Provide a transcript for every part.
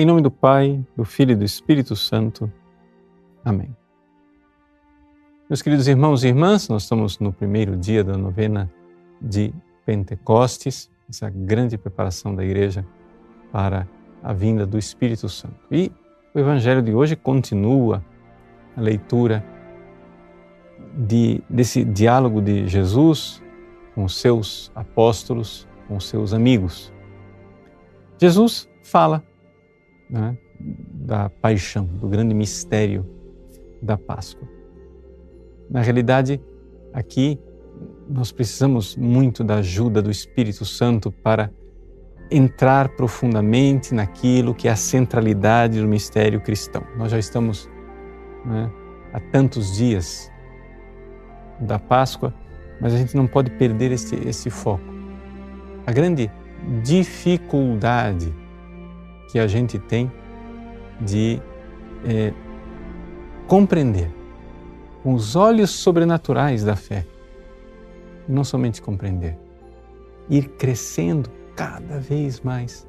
Em nome do Pai, do Filho e do Espírito Santo. Amém. Meus queridos irmãos e irmãs, nós estamos no primeiro dia da novena de Pentecostes, essa grande preparação da igreja para a vinda do Espírito Santo. E o evangelho de hoje continua a leitura de, desse diálogo de Jesus com seus apóstolos, com seus amigos. Jesus fala né, da paixão, do grande mistério da Páscoa. Na realidade, aqui nós precisamos muito da ajuda do Espírito Santo para entrar profundamente naquilo que é a centralidade do mistério cristão. Nós já estamos né, há tantos dias da Páscoa, mas a gente não pode perder esse, esse foco. A grande dificuldade que a gente tem de é, compreender com os olhos sobrenaturais da fé. Não somente compreender, ir crescendo cada vez mais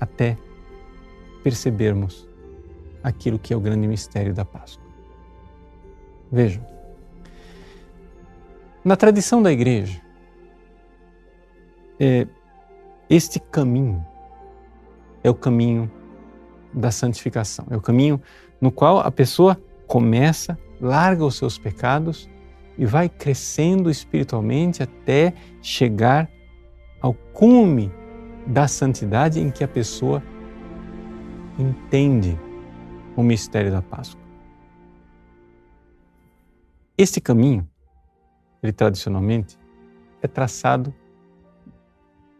até percebermos aquilo que é o grande mistério da Páscoa. Vejam, na tradição da igreja, é, este caminho é o caminho da santificação. É o caminho no qual a pessoa começa, larga os seus pecados e vai crescendo espiritualmente até chegar ao cume da santidade em que a pessoa entende o mistério da Páscoa. Este caminho, ele tradicionalmente é traçado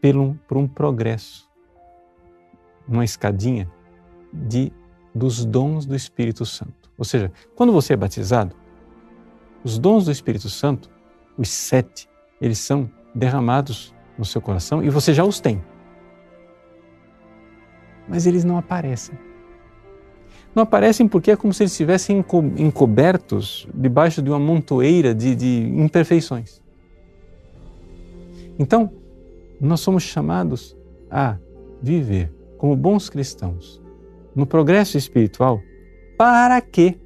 um, por um progresso uma escadinha de dos dons do Espírito Santo. Ou seja, quando você é batizado, os dons do Espírito Santo, os sete, eles são derramados no seu coração e você já os tem. Mas eles não aparecem. Não aparecem porque é como se eles estivessem encobertos debaixo de uma montoeira de, de imperfeições. Então, nós somos chamados a viver como bons cristãos, no progresso espiritual, para que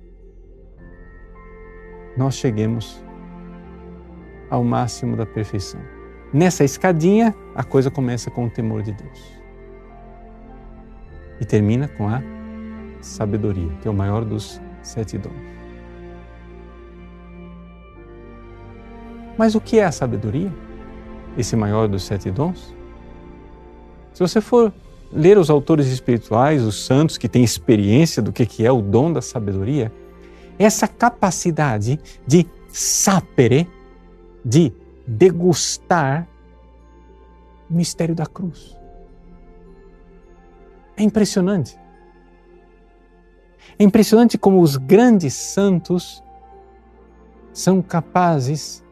nós cheguemos ao máximo da perfeição. Nessa escadinha, a coisa começa com o temor de Deus e termina com a sabedoria, que é o maior dos sete dons. Mas o que é a sabedoria? Esse maior dos sete dons? Se você for ler os autores espirituais, os santos que têm experiência do que é o dom da sabedoria, essa capacidade de sapere, de degustar o mistério da cruz. É impressionante. É impressionante como os grandes santos são capazes,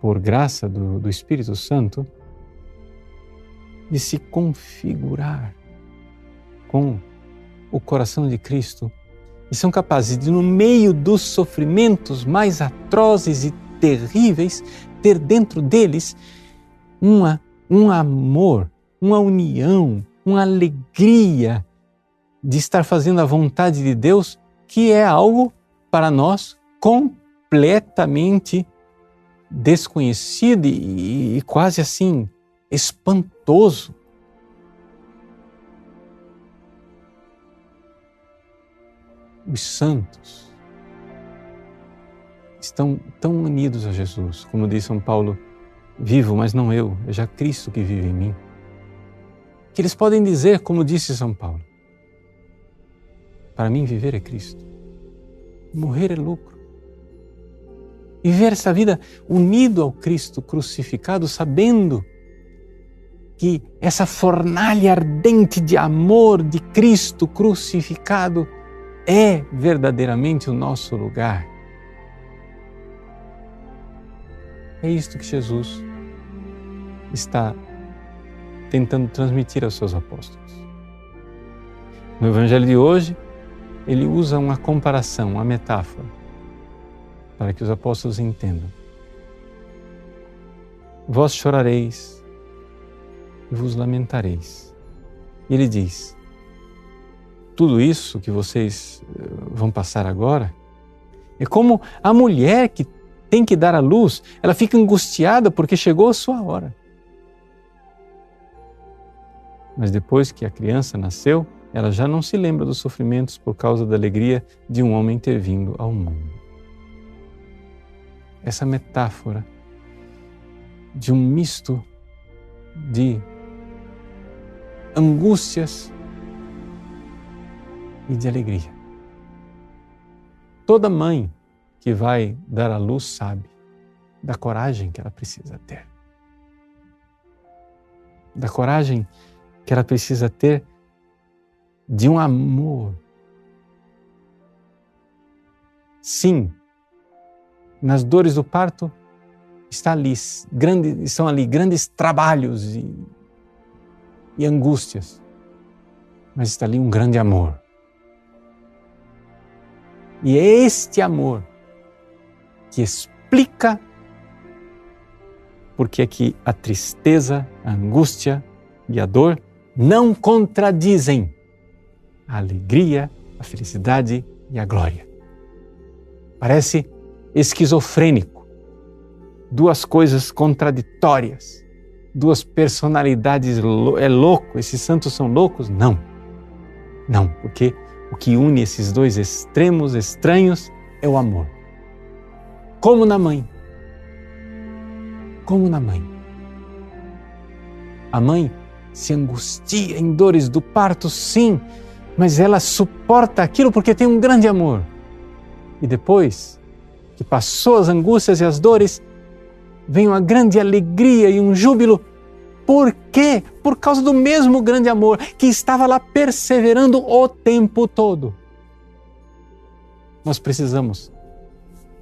por graça do, do Espírito Santo, de se configurar com o coração de Cristo. E são capazes de, no meio dos sofrimentos mais atrozes e terríveis, ter dentro deles uma, um amor, uma união, uma alegria de estar fazendo a vontade de Deus, que é algo para nós completamente desconhecido e, e quase assim espantoso. Os santos estão tão unidos a Jesus, como diz São Paulo, vivo, mas não eu, é já Cristo que vive em mim. Que eles podem dizer, como disse São Paulo, para mim viver é Cristo, morrer é lucro. E viver essa vida unido ao Cristo crucificado, sabendo que essa fornalha ardente de amor de Cristo crucificado é verdadeiramente o nosso lugar. É isto que Jesus está tentando transmitir aos seus apóstolos. No Evangelho de hoje, ele usa uma comparação, uma metáfora, para que os apóstolos entendam. vós chorareis e vos lamentareis. E ele diz: tudo isso que vocês eh, vão passar agora é como a mulher que tem que dar à luz, ela fica angustiada porque chegou a sua hora. Mas depois que a criança nasceu, ela já não se lembra dos sofrimentos por causa da alegria de um homem ter vindo ao mundo. Essa metáfora de um misto de angústias e de alegria. Toda mãe que vai dar à luz sabe da coragem que ela precisa ter. Da coragem que ela precisa ter de um amor. Sim, nas dores do parto está ali, grande, estão ali grandes trabalhos e, e angústias, mas está ali um grande amor. E é este amor que explica porque é que a tristeza, a angústia e a dor não contradizem a alegria, a felicidade e a glória. Parece esquizofrênico, duas coisas contraditórias, duas personalidades. É louco, esses santos são loucos? Não. Não, porque o que une esses dois extremos estranhos é o amor. Como na mãe. Como na mãe. A mãe se angustia em dores do parto, sim, mas ela suporta aquilo porque tem um grande amor. E depois que passou as angústias e as dores, vem uma grande alegria e um júbilo. Por quê? Por causa do mesmo grande amor que estava lá perseverando o tempo todo. Nós precisamos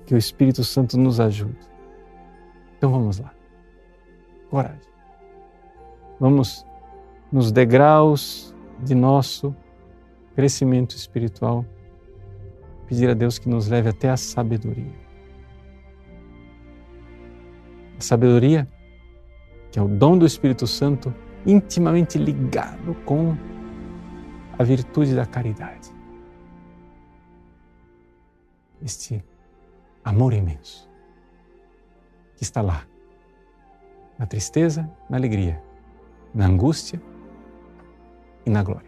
que o Espírito Santo nos ajude. Então vamos lá. Coragem. Vamos nos degraus de nosso crescimento espiritual, pedir a Deus que nos leve até a sabedoria. A sabedoria, que é o dom do Espírito Santo, intimamente ligado com a virtude da caridade. Este amor imenso que está lá, na tristeza, na alegria, na angústia e na glória.